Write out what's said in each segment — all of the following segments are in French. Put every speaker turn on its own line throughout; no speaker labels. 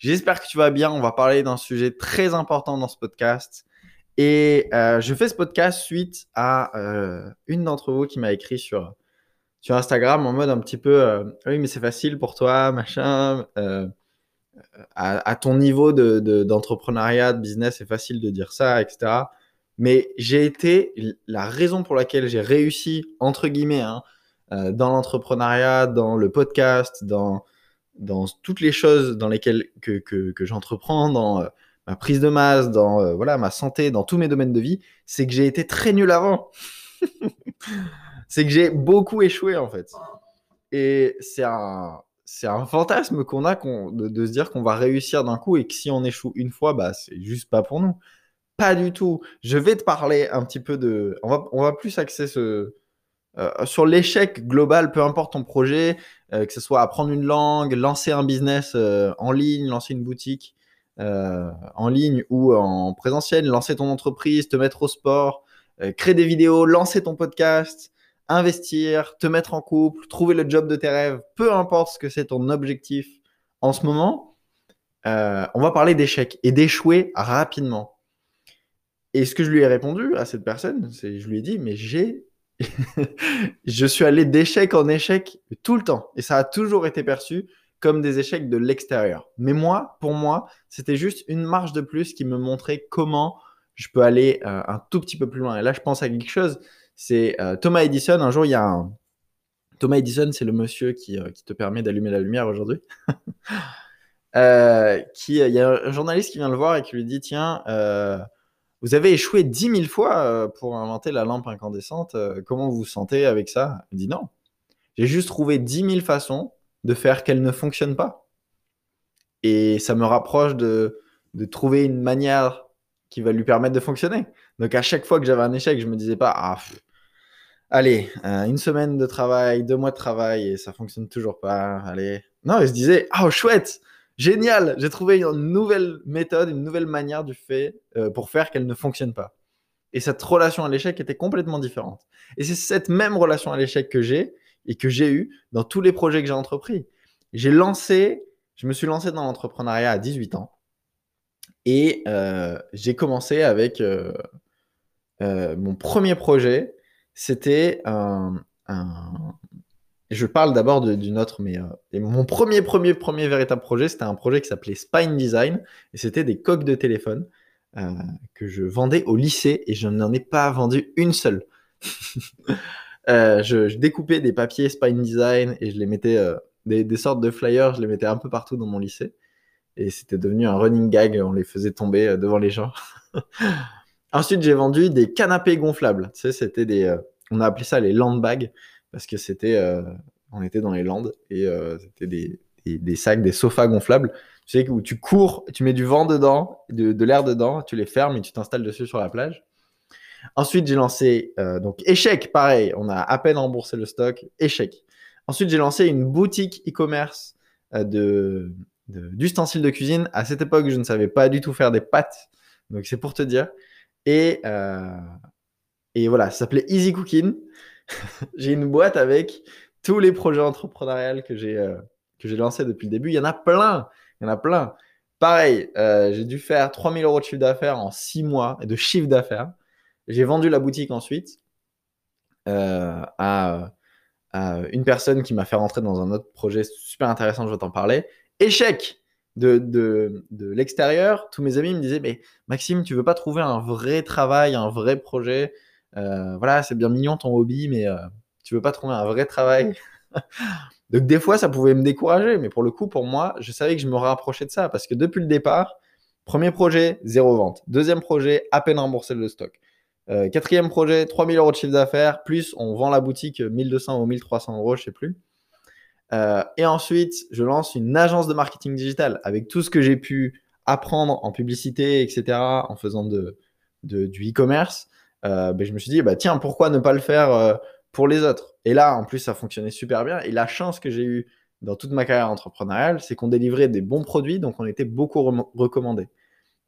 J'espère que tu vas bien. On va parler d'un sujet très important dans ce podcast. Et euh, je fais ce podcast suite à euh, une d'entre vous qui m'a écrit sur, sur Instagram en mode un petit peu euh, Oui, mais c'est facile pour toi, machin. À, ton niveau d'entrepreneuriat, de, de, business, c'est facile de dire ça, etc. Mais j'ai été la raison pour laquelle j'ai réussi, entre guillemets, hein, dans l'entrepreneuriat, dans le podcast, dans dans toutes les choses dans lesquelles que, que, j'entreprends, dans euh, ma prise de masse, dans euh, voilà ma santé, dans tous mes domaines de vie, c'est que j'ai été très nul avant. c'est que j'ai beaucoup échoué en fait. Et c'est un c'est un fantasme qu'on a de, de, se dire qu'on va réussir d'un coup et que si on échoue une fois, bah c'est juste pas pour nous. Pas du tout. Je vais te parler un petit peu de. On va, on va plus axer ce, euh, sur l'échec global, peu importe ton projet, euh, que ce soit apprendre une langue, lancer un business euh, en ligne, lancer une boutique en ligne ou en présentiel, lancer ton entreprise, te mettre au sport, créer des vidéos, lancer ton podcast, investir, te mettre en couple, trouver le job de tes rêves, peu importe ce que c'est ton objectif en ce moment, on va parler d'échec et d'échouer rapidement. Et ce que je lui ai répondu à cette personne, c'est je lui ai dit, mais j'ai je suis allé d'échec en échec tout le temps. Et ça a toujours été perçu comme des échecs de l'extérieur. Mais moi, pour moi, c'était juste une marge de plus qui me montrait comment je peux aller euh, un tout petit peu plus loin. Et là, je pense à quelque chose. C'est euh, Thomas Edison. Un jour, il y a un... Thomas Edison, c'est le monsieur qui, euh, qui te permet d'allumer la lumière aujourd'hui. qui, il y a un journaliste qui vient le voir et qui lui dit, tiens, vous avez échoué dix mille fois euh, pour inventer la lampe incandescente. Euh, comment vous vous sentez avec ça? Il dit non. J'ai juste trouvé dix mille façons de faire qu'elle ne fonctionne pas. Et ça me rapproche de, trouver une manière qui va lui permettre de fonctionner. Donc à chaque fois que j'avais un échec, je me disais pas, ah, allez, euh, une semaine de travail, deux mois de travail et ça fonctionne toujours pas. Allez. Non, il se disait, oh chouette, Génial, j'ai trouvé une nouvelle méthode, une nouvelle manière du fait euh, pour faire qu'elle ne fonctionne pas. Et cette relation à l'échec était complètement différente. Et c'est cette même relation à l'échec que j'ai et que j'ai eu dans tous les projets que j'ai entrepris. J'ai lancé, je me suis lancé dans l'entrepreneuriat à 18 ans et euh, j'ai commencé avec euh, mon premier projet. C'était un, je parle d'abord d'une autre, mais euh, mon premier, premier, premier véritable projet, c'était un projet qui s'appelait Spine Design, et c'était des coques de téléphone euh, que je vendais au lycée, et je n'en ai pas vendu une seule. euh, je, je, découpais des papiers Spine Design, et je les mettais, des, sortes de flyers, je les mettais un peu partout dans mon lycée, et c'était devenu un running gag, on les faisait tomber devant les gens. Ensuite, j'ai vendu des canapés gonflables, tu c'était des, on a appelé ça les land bags, parce que c'était, euh, on était dans les Landes et euh, c'était des, des, sacs, des sofas gonflables. Tu sais où tu cours, tu mets du vent dedans, de, de l'air dedans, tu les fermes et tu t'installes dessus sur la plage. Ensuite, j'ai lancé euh, donc échec, pareil, on a à peine remboursé le stock, échec. Ensuite, j'ai lancé une boutique e-commerce de, d'ustensiles de, cuisine. À cette époque, je ne savais pas du tout faire des pâtes, donc c'est pour te dire. Et, et voilà, ça s'appelait Easy Cooking. j'ai une boîte avec tous les projets entrepreneuriales que j'ai euh, que j'ai lancés depuis le début. Il y en a plein. Il y en a plein. Pareil, euh, j'ai dû faire 3000 euros de chiffre d'affaires en 6 mois de chiffre d'affaires. J'ai vendu la boutique ensuite euh, à, à, une personne qui m'a fait rentrer dans un autre projet super intéressant, je vais t'en parler. Échec de, de, de l'extérieur. Tous mes amis me disaient, mais Maxime, tu veux pas trouver un vrai travail, un vrai projet? Voilà, c'est bien mignon ton hobby, mais euh, tu veux pas trouver un vrai travail. Donc des fois, ça pouvait me décourager, mais pour le coup, pour moi, je savais que je me rapprochais de ça parce que depuis le départ, premier projet, zéro vente. Deuxième projet, à peine remboursé le stock. Euh, quatrième projet, 3000 euros de chiffre d'affaires, plus on vend la boutique 1200 ou 1300 euros, je sais plus. Euh, et ensuite, je lance une agence de marketing digital avec tout ce que j'ai pu apprendre en publicité, etc., en faisant de, du e-commerce, euh, ben, je me suis dit, bah, tiens, pourquoi ne pas le faire euh, pour les autres? Et là, en plus, ça fonctionnait super bien. Et la chance que j'ai eue dans toute ma carrière entrepreneuriale, c'est qu'on délivrait des bons produits, donc on était beaucoup recommandés.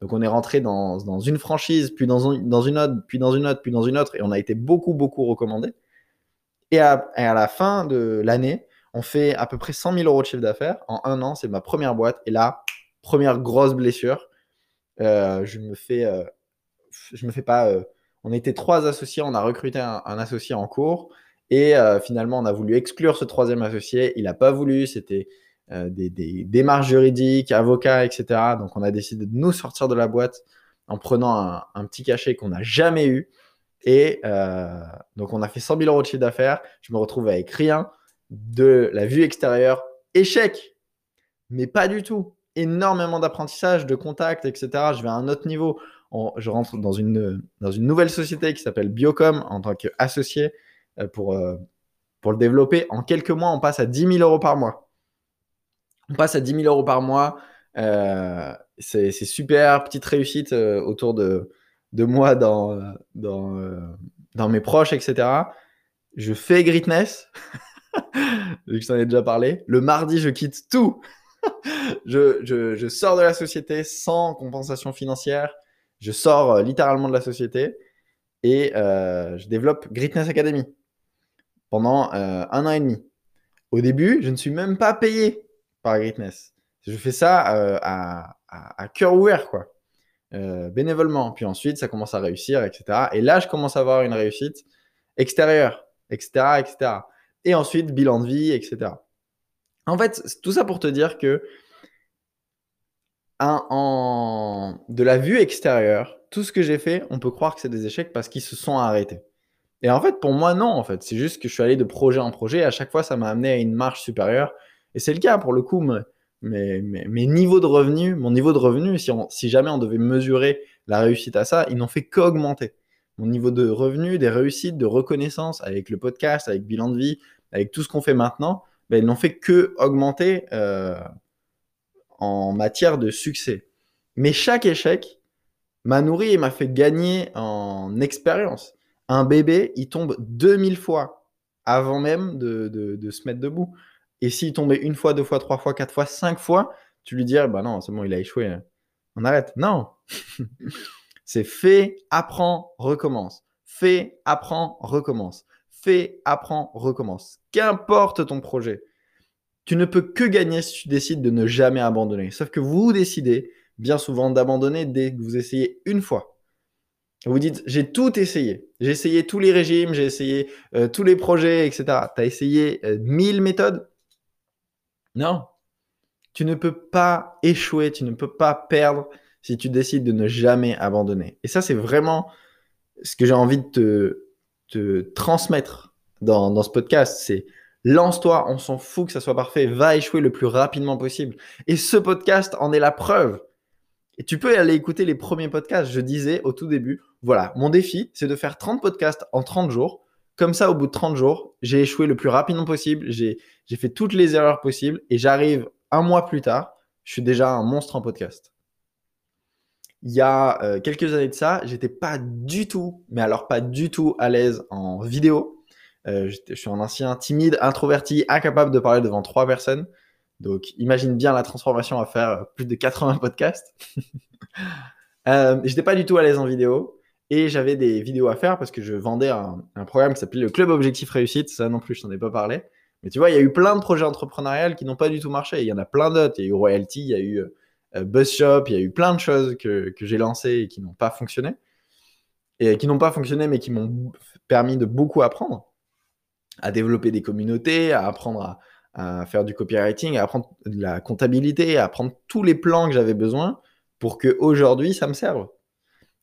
Donc on est rentré dans, une franchise, puis dans, une autre, puis dans une autre, puis dans une autre, et on a été beaucoup, beaucoup recommandés. Et à, la fin de l'année, on fait à peu près 100 000 euros de chiffre d'affaires. En un an, c'est ma première boîte. Et là, première grosse blessure. Euh, je me fais, je me fais pas. On était trois associés, on a recruté un, associé en cours et finalement on a voulu exclure ce troisième associé. Il n'a pas voulu, c'était des, démarches juridiques, avocats, etc. Donc on a décidé de nous sortir de la boîte en prenant un, petit cachet qu'on n'a jamais eu. Et donc on a fait 100 000 euros de chiffre d'affaires. Je me retrouve avec rien de la vue extérieure. Échec, mais pas du tout énormément d'apprentissage, de contact, etc. Je vais à un autre niveau. Je rentre dans une, dans une nouvelle société qui s'appelle Biocom en tant qu'associé euh, pour, euh, pour le développer. En quelques mois, on passe à 10 000 euros par mois. On passe à 10 000 euros par mois. Euh, c'est super, petite réussite autour de, de moi dans, dans, dans mes proches, etc. Je fais Greatness, vu que j'en ai déjà parlé. Le mardi, je quitte tout je, sors de la société sans compensation financière. Je sors euh, littéralement de la société et euh, je développe Greatness Academy pendant euh, un an et demi. Au début, je ne suis même pas payé par Greatness. Je fais ça à, à, cœur ouvert, quoi. bénévolement. Puis ensuite, ça commence à réussir, etc. Et là, je commence à avoir une réussite extérieure, etc., etc. Et ensuite, bilan de vie, etc. En fait, tout ça pour te dire que en, de la vue extérieure, tout ce que j'ai fait, on peut croire que c'est des échecs parce qu'ils se sont arrêtés. Et en fait, pour moi, non, en fait. C'est juste que je suis allé de projet en projet. Et à chaque fois, ça m'a amené à une marche supérieure. Et c'est le cas, pour le coup, mes, mes, niveaux de revenus, mon niveau de revenu, si, si jamais on devait mesurer la réussite à ça, ils n'ont fait qu'augmenter. Mon niveau de revenu, des réussites, de reconnaissance avec le podcast, avec bilan de vie, avec tout ce qu'on fait maintenant, ben, ils n'ont fait que augmenter euh, en matière de succès. Mais chaque échec m'a nourri et m'a fait gagner en expérience. Un bébé, il tombe 2000 fois avant même de, se mettre debout. Et s'il tombait une fois, deux fois, trois fois, quatre fois, cinq fois, tu lui dirais, bah non, c'est bon, il a échoué. On arrête. Non. c'est fait, apprends, recommence. Fait, apprends, recommence fais, apprends, recommence. Qu'importe ton projet, tu ne peux que gagner si tu décides de ne jamais abandonner. Sauf que vous décidez bien souvent d'abandonner dès que vous essayez une fois. Vous dites, j'ai tout essayé. J'ai essayé tous les régimes, j'ai essayé euh, tous les projets, etc. Tu as essayé euh, mille méthodes? Non. Tu ne peux pas échouer, tu ne peux pas perdre si tu décides de ne jamais abandonner. Et ça, c'est vraiment ce que j'ai envie de te, te transmettre dans, ce podcast, c'est lance-toi, on s'en fout que ça soit parfait, va échouer le plus rapidement possible. Et ce podcast en est la preuve. Et tu peux aller écouter les premiers podcasts. Je disais au tout début, voilà, mon défi, c'est de faire 30 podcasts en 30 jours. Comme ça, au bout de 30 jours, j'ai échoué le plus rapidement possible, j'ai fait toutes les erreurs possibles et j'arrive un mois plus tard, je suis déjà un monstre en podcast il y a euh, quelques années de ça, j'étais pas du tout, mais alors pas du tout à l'aise en vidéo. Euh, je suis un ancien timide, introverti, incapable de parler devant trois personnes. Donc imagine bien la transformation à faire euh, plus de 80 podcasts. euh, j'étais pas du tout à l'aise en vidéo et j'avais des vidéos à faire parce que je vendais un, programme qui s'appelait le Club Objectif Réussite. Ça non plus, je t'en ai pas parlé. Mais tu vois, il y a eu plein de projets entrepreneuriales qui n'ont pas du tout marché. Il y en a plein d'autres. Il y a eu Royalty, il y a eu euh, BuzzShop, il y a eu plein de choses que j'ai lancées et qui n'ont pas fonctionné. Et qui n'ont pas fonctionné, mais qui m'ont permis de beaucoup apprendre. À développer des communautés, à apprendre à, faire du copywriting, à apprendre de la comptabilité, à apprendre tous les plans que j'avais besoin pour que aujourd'hui ça me serve.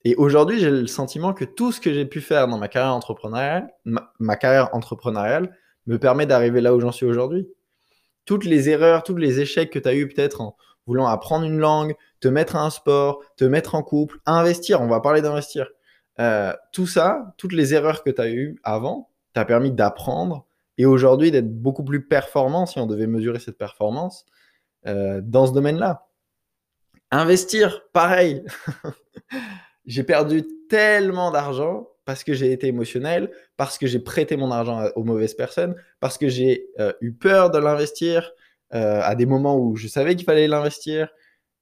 Et aujourd'hui, j'ai le sentiment que tout ce que j'ai pu faire dans ma carrière entrepreneuriale, ma carrière entrepreneuriale me permet d'arriver là où j'en suis aujourd'hui. Toutes les erreurs, tous les échecs que tu as eu peut-être en, voulant apprendre une langue, te mettre à un sport, te mettre en couple, investir, on va parler d'investir. Euh, tout ça, toutes les erreurs que tu as eues avant, t'as permis d'apprendre et aujourd'hui d'être beaucoup plus performant si on devait mesurer cette performance euh, dans ce domaine-là. Investir, pareil. j'ai perdu tellement d'argent parce que j'ai été émotionnel, parce que j'ai prêté mon argent aux mauvaises personnes, parce que j'ai euh, eu peur de l'investir euh, à des moments où je savais qu'il fallait l'investir.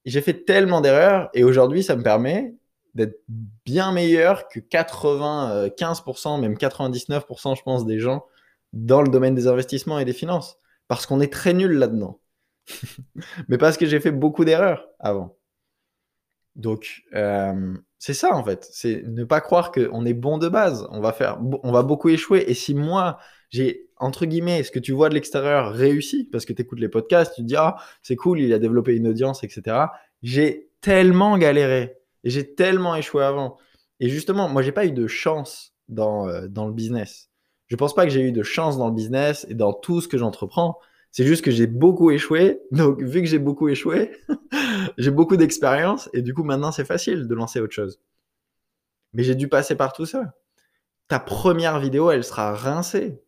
J'ai fait tellement d'erreurs et aujourd'hui, ça me permet d'être bien meilleur que 95%, même 99%, je pense, des gens dans le domaine des investissements et des finances. Parce qu'on est très nul là-dedans. Mais parce que j'ai fait beaucoup d'erreurs avant. Donc, euh, c'est ça en fait. C'est ne pas croire qu'on est bon de base. On va, faire, on va beaucoup échouer. Et si moi, j'ai, entre guillemets, ce que tu vois de l'extérieur réussi, parce que tu écoutes les podcasts, tu te dis, ah, c'est cool, il a développé une audience, etc. J'ai tellement galéré. Et j'ai tellement échoué avant. Et justement, moi, j'ai pas eu de chance dans, euh, dans le business. Je pense pas que j'ai eu de chance dans le business et dans tout ce que j'entreprends. C'est juste que j'ai beaucoup échoué. Donc, vu que j'ai beaucoup échoué, j'ai beaucoup d'expérience et du coup, maintenant, c'est facile de lancer autre chose. Mais j'ai dû passer par tout ça. Ta première vidéo, elle sera rincée.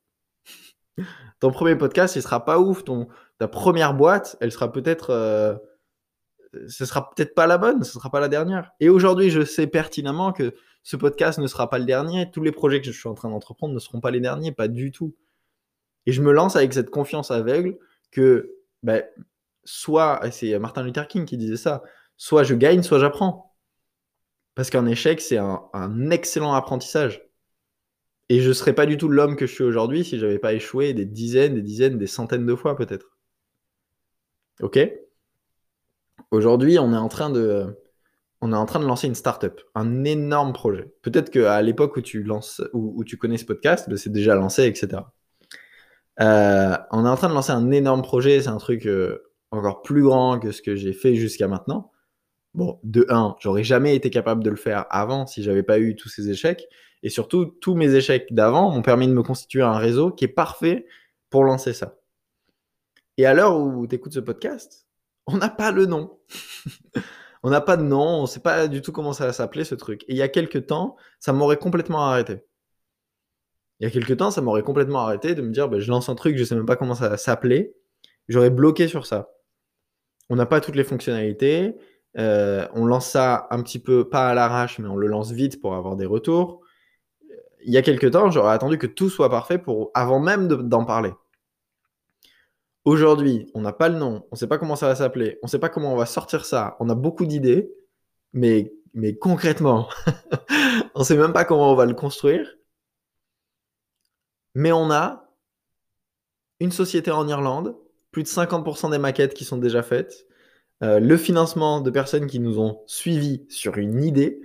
Ton premier podcast, il sera pas ouf. Ton, ta première boîte, elle sera peut-être, euh, ce sera peut-être pas la bonne, ce sera pas la dernière. Et aujourd'hui, je sais pertinemment que ce podcast ne sera pas le dernier. Tous les projets que je suis en train d'entreprendre ne seront pas les derniers, pas du tout. Et je me lance avec cette confiance aveugle que ben, soit, c'est Martin Luther King qui disait ça, soit je gagne, soit j'apprends. Parce qu'un échec, c'est un, excellent apprentissage. Et je ne serais pas du tout l'homme que je suis aujourd'hui si j'avais pas échoué des dizaines, des dizaines, des centaines de fois peut-être. Ok? Aujourd'hui, on est en train de, on est en train de lancer une startup, un énorme projet. Peut-être qu'à l'époque où tu lances, où, tu connais ce podcast, ben, c'est déjà lancé, etc. Euh, on est en train de lancer un énorme projet, c'est un truc euh, encore plus grand que ce que j'ai fait jusqu'à maintenant. Bon, de un, j'aurais jamais été capable de le faire avant si j'avais pas eu tous ces échecs. Et surtout, tous mes échecs d'avant m'ont permis de me constituer un réseau qui est parfait pour lancer ça. Et à l'heure où tu écoutes ce podcast, on n'a pas le nom. on n'a pas de nom, on ne sait pas du tout comment ça va s'appeler ce truc. Et il y a quelques temps, ça m'aurait complètement arrêté il y a quelques temps, ça m'aurait complètement arrêté de me dire, bah, je lance un truc, je sais même pas comment ça va s'appeler. J'aurais bloqué sur ça. On n'a pas toutes les fonctionnalités. Euh, on lance ça un petit peu, pas à l'arrache, mais on le lance vite pour avoir des retours. Il y a quelques temps, j'aurais attendu que tout soit parfait avant même d'en parler. Aujourd'hui, on n'a pas le nom, on ne sait pas comment ça va s'appeler, on ne sait pas comment on va sortir ça, on a beaucoup d'idées, mais, mais concrètement, on ne sait même pas comment on va le construire. Mais on a une société en Irlande, plus de 50% des maquettes qui sont déjà faites, euh, le financement de personnes qui nous ont suivis sur une idée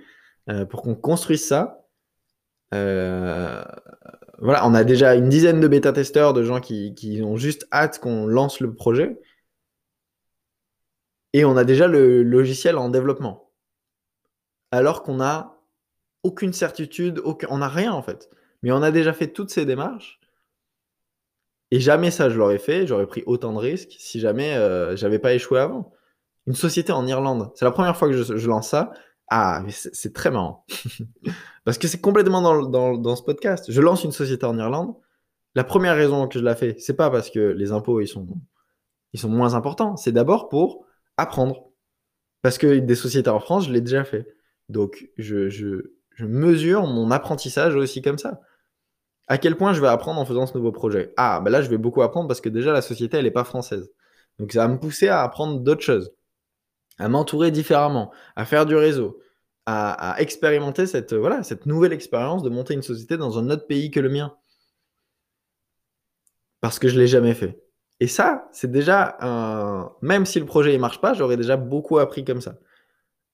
euh, pour qu'on construise ça. Euh, voilà, on a déjà une dizaine de bêta-testeurs, de gens qui, ont juste hâte qu'on lance le projet. Et on a déjà le logiciel en développement. Alors qu'on n'a aucune certitude, aucun... on n'a rien en fait. Mais on a déjà fait toutes ces démarches. Et jamais ça, je l'aurais fait. J'aurais pris autant de risques si jamais euh, j'avais pas échoué avant. Une société en Irlande. C'est la première fois que je, lance ça. Ah, c'est très marrant. Parce que c'est complètement dans, ce podcast. Je lance une société en Irlande. La première raison que je la fais, c'est pas parce que les impôts ils sont, ils sont moins importants. C'est d'abord pour apprendre. Parce que des sociétés en France, je l'ai déjà fait. Donc, je, je mesure mon apprentissage aussi comme ça. À quel point je vais apprendre en faisant ce nouveau projet? Ah, ben là, je vais beaucoup apprendre parce que déjà, la société, elle n'est pas française. Donc, ça va me pousser à apprendre d'autres choses, à m'entourer différemment, à faire du réseau, à, expérimenter cette, voilà, cette nouvelle expérience de monter une société dans un autre pays que le mien. Parce que je ne l'ai jamais fait. Et ça, c'est déjà. Même si le projet ne marche pas, j'aurais déjà beaucoup appris comme ça.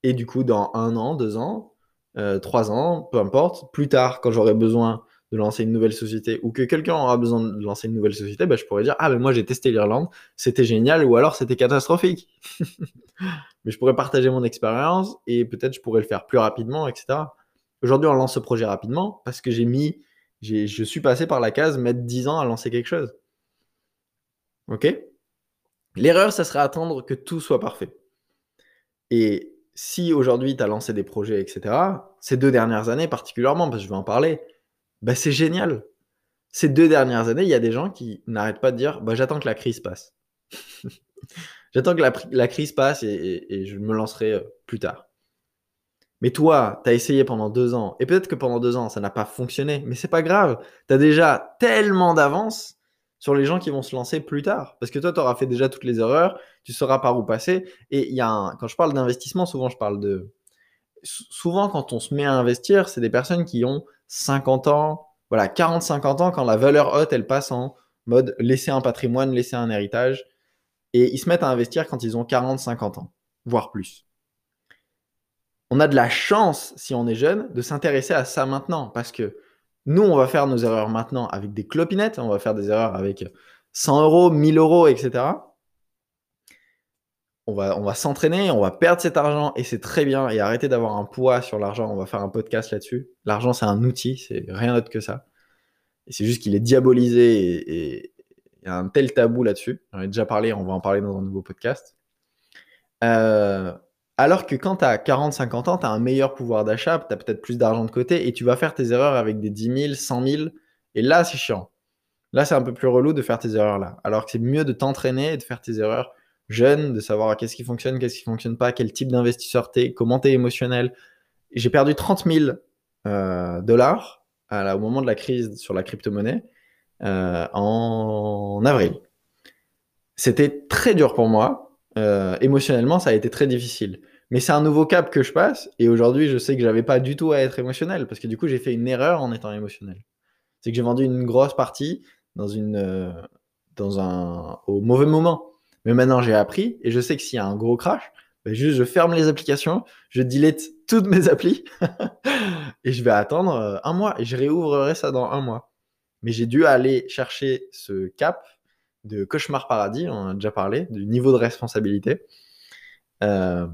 Et du coup, dans un an, deux ans, euh, trois ans, peu importe, plus tard, quand j'aurai besoin de lancer une nouvelle société ou que quelqu'un aura besoin de lancer une nouvelle société, bah, je pourrais dire Ah, mais moi j'ai testé l'Irlande, c'était génial, ou alors c'était catastrophique. mais je pourrais partager mon expérience et peut-être je pourrais le faire plus rapidement, etc. Aujourd'hui, on lance ce projet rapidement parce que j'ai mis, je suis passé par la case mettre 10 ans à lancer quelque chose. Ok? L'erreur, ça serait attendre que tout soit parfait. Et si aujourd'hui tu as lancé des projets, etc., ces deux dernières années particulièrement, parce que je vais en parler, bah, c'est génial. Ces deux dernières années, il y a des gens qui n'arrêtent pas de dire bah, j'attends que la crise passe. J'attends que la, crise passe et, je me lancerai euh, plus tard. Mais toi, tu as essayé pendant deux ans, et peut-être que pendant deux ans, ça n'a pas fonctionné, mais c'est pas grave. Tu as déjà tellement d'avance sur les gens qui vont se lancer plus tard. Parce que toi, tu auras fait déjà toutes les erreurs, tu sauras par où passer. Et y a quand je parle d'investissement, souvent je parle de. Souvent, quand on se met à investir, c'est des personnes qui ont 50 ans, voilà, 40-50 ans, quand la valeur haute, elle passe en mode laisser un patrimoine, laisser un héritage. Et ils se mettent à investir quand ils ont 40-50 ans, voire plus. On a de la chance, si on est jeune, de s'intéresser à ça maintenant. Parce que nous, on va faire nos erreurs maintenant avec des clopinettes, on va faire des erreurs avec 100 euros, 1000 euros, etc. On va, s'entraîner, on va perdre cet argent et c'est très bien. Et arrêter d'avoir un poids sur l'argent, on va faire un podcast là-dessus. L'argent, c'est un outil, c'est rien d'autre que ça. Et c'est juste qu'il est diabolisé et, il y a un tel tabou là-dessus. J'en ai déjà parlé, on va en parler dans un nouveau podcast. Euh, alors que quand tu as 40-50 ans, tu as un meilleur pouvoir d'achat, tu as peut-être plus d'argent de côté et tu vas faire tes erreurs avec des 10 000, 100 000. Et là, c'est chiant. Là, c'est un peu plus relou de faire tes erreurs là. Alors que c'est mieux de t'entraîner et de faire tes erreurs jeune, de savoir qu'est-ce qui fonctionne, qu'est-ce qui fonctionne pas, quel type d'investisseur t'es, comment t'es émotionnel. J'ai perdu 30 000 euh, dollars au moment de la crise sur la crypto-monnaie euh, en avril. C'était très dur pour moi. Euh, émotionnellement, ça a été très difficile. Mais c'est un nouveau cap que je passe. Et aujourd'hui, je sais que j'avais pas du tout à être émotionnel parce que du coup, j'ai fait une erreur en étant émotionnel. C'est que j'ai vendu une grosse partie dans une, dans un, au mauvais moment. Mais maintenant, j'ai appris et je sais que s'il y a un gros crash, ben juste je ferme les applications, je delete toutes mes applis et je vais attendre euh, un mois et je réouvrirai ça dans un mois. Mais j'ai dû aller chercher ce cap de cauchemar paradis, on a déjà parlé, du niveau de responsabilité. Euh,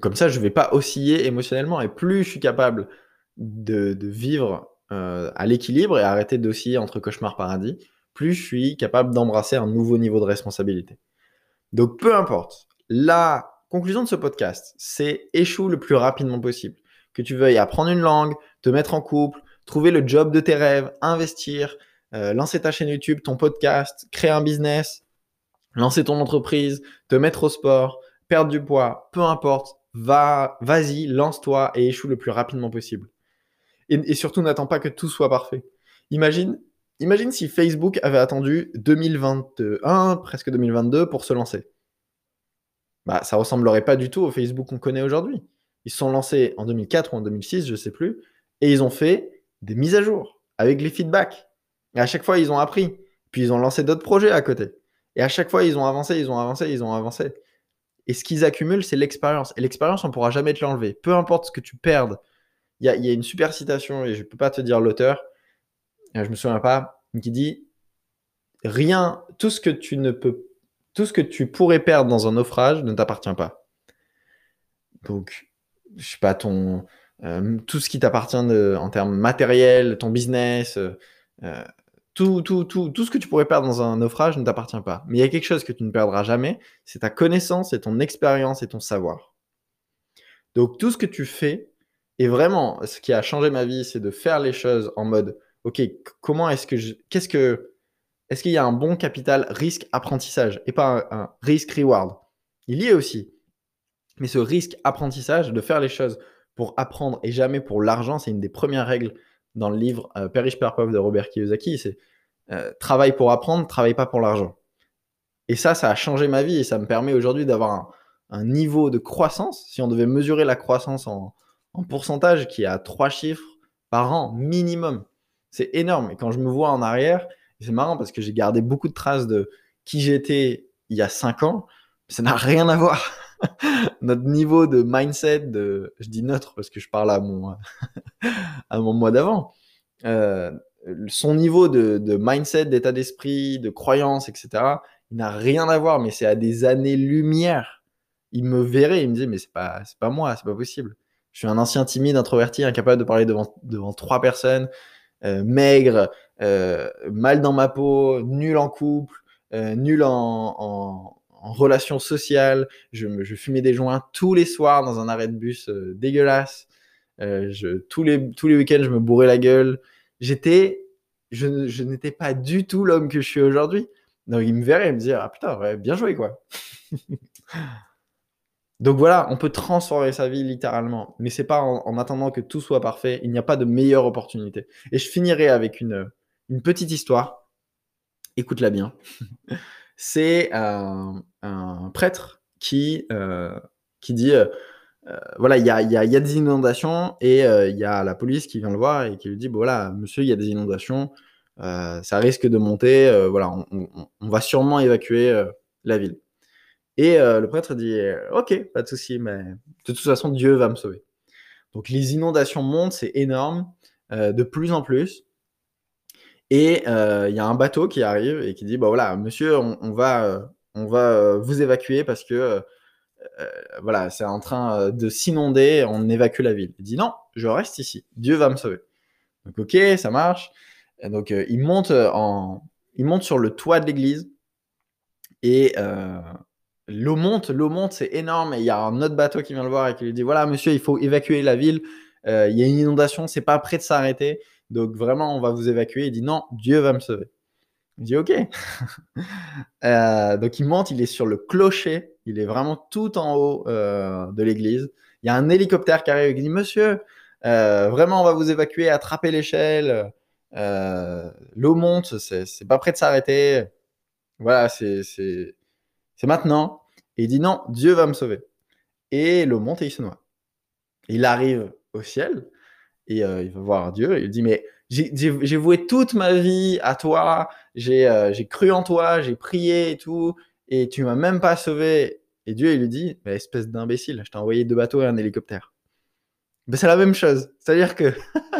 comme ça, je ne vais pas osciller émotionnellement. Et plus je suis capable de, vivre euh, à l'équilibre et arrêter d'osciller entre cauchemar paradis, plus je suis capable d'embrasser un nouveau niveau de responsabilité. Donc peu importe. La conclusion de ce podcast, c'est échoue le plus rapidement possible. Que tu veuilles apprendre une langue, te mettre en couple, trouver le job de tes rêves, investir, euh, lancer ta chaîne YouTube, ton podcast, créer un business, lancer ton entreprise, te mettre au sport, perdre du poids, peu importe, va, vas-y, lance-toi et échoue le plus rapidement possible. et surtout, n'attends pas que tout soit parfait. Imagine, Imagine si Facebook avait attendu 2021, presque 2022 pour se lancer. Bah, ça ressemblerait pas du tout au Facebook qu'on connaît aujourd'hui. Ils se sont lancés en 2004 ou en 2006, je sais plus, et ils ont fait des mises à jour avec les feedbacks. Et à chaque fois, ils ont appris. Puis ils ont lancé d'autres projets à côté. Et à chaque fois, ils ont avancé, ils ont avancé, ils ont avancé. Et ce qu'ils accumulent, c'est l'expérience. Et l'expérience, on ne pourra jamais te l'enlever. Peu importe ce que tu perdes. Il y a, une super citation, et je ne peux pas te dire l'auteur, je me souviens pas, qui dit rien, tout ce que tu ne peux, tout ce que tu pourrais perdre dans un naufrage ne t'appartient pas. Donc, je sais pas, euh, tout ce qui t'appartient en termes matériels, ton business, euh, euh, tout, tout, tout, tout ce que tu pourrais perdre dans un naufrage ne t'appartient pas. Mais il y a quelque chose que tu ne perdras jamais, c'est ta connaissance et ton expérience et ton savoir. Donc tout ce que tu fais, et vraiment, ce qui a changé ma vie, c'est de faire les choses en mode ok, comment est-ce que je, qu'est-ce que, est-ce qu'il y a un bon capital risque-apprentissage et pas un, risque-reward Il y est aussi. Mais ce risque-apprentissage, de faire les choses pour apprendre et jamais pour l'argent, c'est une des premières règles dans le livre euh, Père riche, Père de Robert Kiyosaki. C'est euh, travaille pour apprendre, travaille pas pour l'argent. Et ça, ça a changé ma vie et ça me permet aujourd'hui d'avoir un, niveau de croissance. Si on devait mesurer la croissance en, en pourcentage qui est à trois chiffres par an minimum, c'est énorme. Et quand je me vois en arrière, c'est marrant parce que j'ai gardé beaucoup de traces de qui j'étais il y a 5 ans. Ça n'a rien à voir. notre niveau de mindset, de, je dis notre parce que je parle à mon, à mon mois d'avant. Euh, son niveau de, mindset, d'état d'esprit, de croyance, etc., il n'a rien à voir, mais c'est à des années-lumière. Il me verrait, il me disait, mais c'est pas, c'est pas moi, c'est pas possible. Je suis un ancien timide, introverti, incapable de parler devant, devant trois personnes. Euh, maigre, euh, mal dans ma peau, nul en couple, euh, nul en, relation sociale. Je, fumais des joints tous les soirs dans un arrêt de bus dégueulasse. tous les, tous les week-ends, je me bourrais la gueule. J'étais, je, n'étais pas du tout l'homme que je suis aujourd'hui. Donc il me verrait et me dire, ah putain, bien joué quoi. Donc voilà, on peut transformer sa vie littéralement, mais c'est pas en, attendant que tout soit parfait. Il n'y a pas de meilleure opportunité. Et je finirai avec une, petite histoire. Écoute-la bien. c'est un, prêtre qui, euh, dit euh, euh, voilà, il y a, des inondations et il y a la police qui vient le voir et qui lui dit voilà, monsieur, il y a des inondations, ça risque de monter, voilà, on, va sûrement évacuer la ville. Et euh, le prêtre dit Ok, pas de souci, mais de toute façon, Dieu va me sauver. Donc les inondations montent, c'est énorme, euh, de plus en plus. Et euh, il y a un bateau qui arrive et qui dit Bah voilà, monsieur, on, va, on va vous évacuer parce que voilà, c'est en train de s'inonder, on évacue la ville. Il dit Non, je reste ici, Dieu va me sauver. Donc ok, ça marche. Donc il monte, en, il monte sur le toit de l'église et l'eau monte, l'eau monte, c'est énorme. Et il y a un autre bateau qui vient le voir et qui lui dit voilà, monsieur, il faut évacuer la ville. Euh, il y a une inondation, c'est pas prêt de s'arrêter. Donc vraiment, on va vous évacuer. Il dit non, Dieu va me sauver. Il dit ok. Euh, donc il monte, il est sur le clocher. Il est vraiment tout en haut euh, de l'église. Il y a un hélicoptère qui arrive et qui dit monsieur, vraiment, on va vous évacuer, attrapez l'échelle. l'eau monte, c'est pas prêt de s'arrêter. Voilà, c'est c'est maintenant. Et il dit non, Dieu va me sauver. Et l'eau monte et il se noie. Il arrive au ciel et euh, il va voir Dieu et il dit mais j'ai voué toute ma vie à toi, euh, j'ai cru en toi, j'ai prié et tout, et tu m'as même pas sauvé. Et Dieu il lui dit espèce d'imbécile, je t'ai envoyé deux bateaux et un hélicoptère. Ben, c'est la même chose. C'est-à-dire que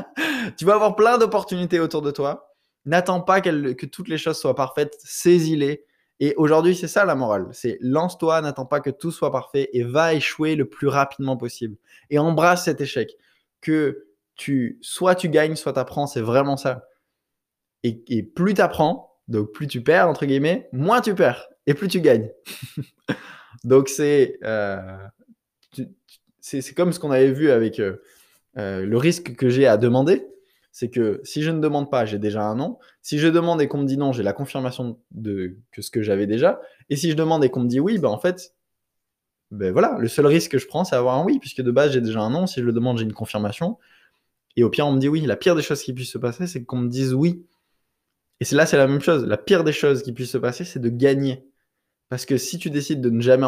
tu vas avoir plein d'opportunités autour de toi. N'attends pas que toutes les choses soient parfaites, saisis-les et aujourd'hui, c'est ça la morale. C'est lance-toi, n'attends pas que tout soit parfait et va échouer le plus rapidement possible. Et embrasse cet échec. Que tu, soit tu gagnes, soit tu apprends, c'est vraiment ça. Et, plus tu apprends, donc plus tu perds, entre guillemets, moins tu perds et plus tu gagnes. donc c'est, euh, c'est, comme ce qu'on avait vu avec euh, euh, le risque que j'ai à demander c'est que si je ne demande pas, j'ai déjà un non. Si je demande et qu'on me dit non, j'ai la confirmation de que ce que j'avais déjà. Et si je demande et qu'on me dit oui, ben en fait, ben voilà, le seul risque que je prends, c'est avoir un oui, puisque de base j'ai déjà un non. Si je le demande, j'ai une confirmation. Et au pire, on me dit oui. La pire des choses qui puissent se passer, c'est qu'on me dise oui. Et là, c'est la même chose. La pire des choses qui puissent se passer, c'est de gagner. Parce que si tu décides de ne jamais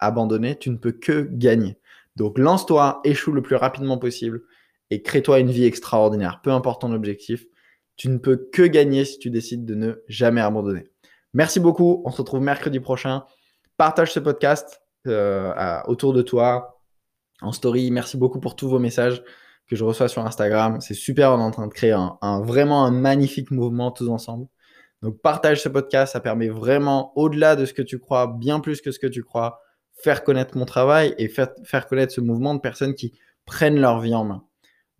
abandonner, tu ne peux que gagner. Donc lance-toi, échoue le plus rapidement possible et crée-toi une vie extraordinaire. Peu importe ton objectif, tu ne peux que gagner si tu décides de ne jamais abandonner. Merci beaucoup. On se retrouve mercredi prochain. Partage ce podcast euh, autour de toi en story. Merci beaucoup pour tous vos messages que je reçois sur Instagram. C'est super. On est en train de créer un, vraiment un magnifique mouvement tous ensemble. Donc partage ce podcast. Ça permet vraiment, au-delà de ce que tu crois, bien plus que ce que tu crois, faire connaître mon travail et faire, faire connaître ce mouvement de personnes qui prennent leur vie en main.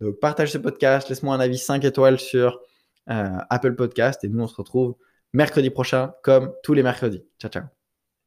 Donc partage ce podcast, laisse-moi un avis 5 étoiles sur euh, Apple Podcast et nous on se retrouve mercredi prochain comme tous les mercredis. Ciao ciao.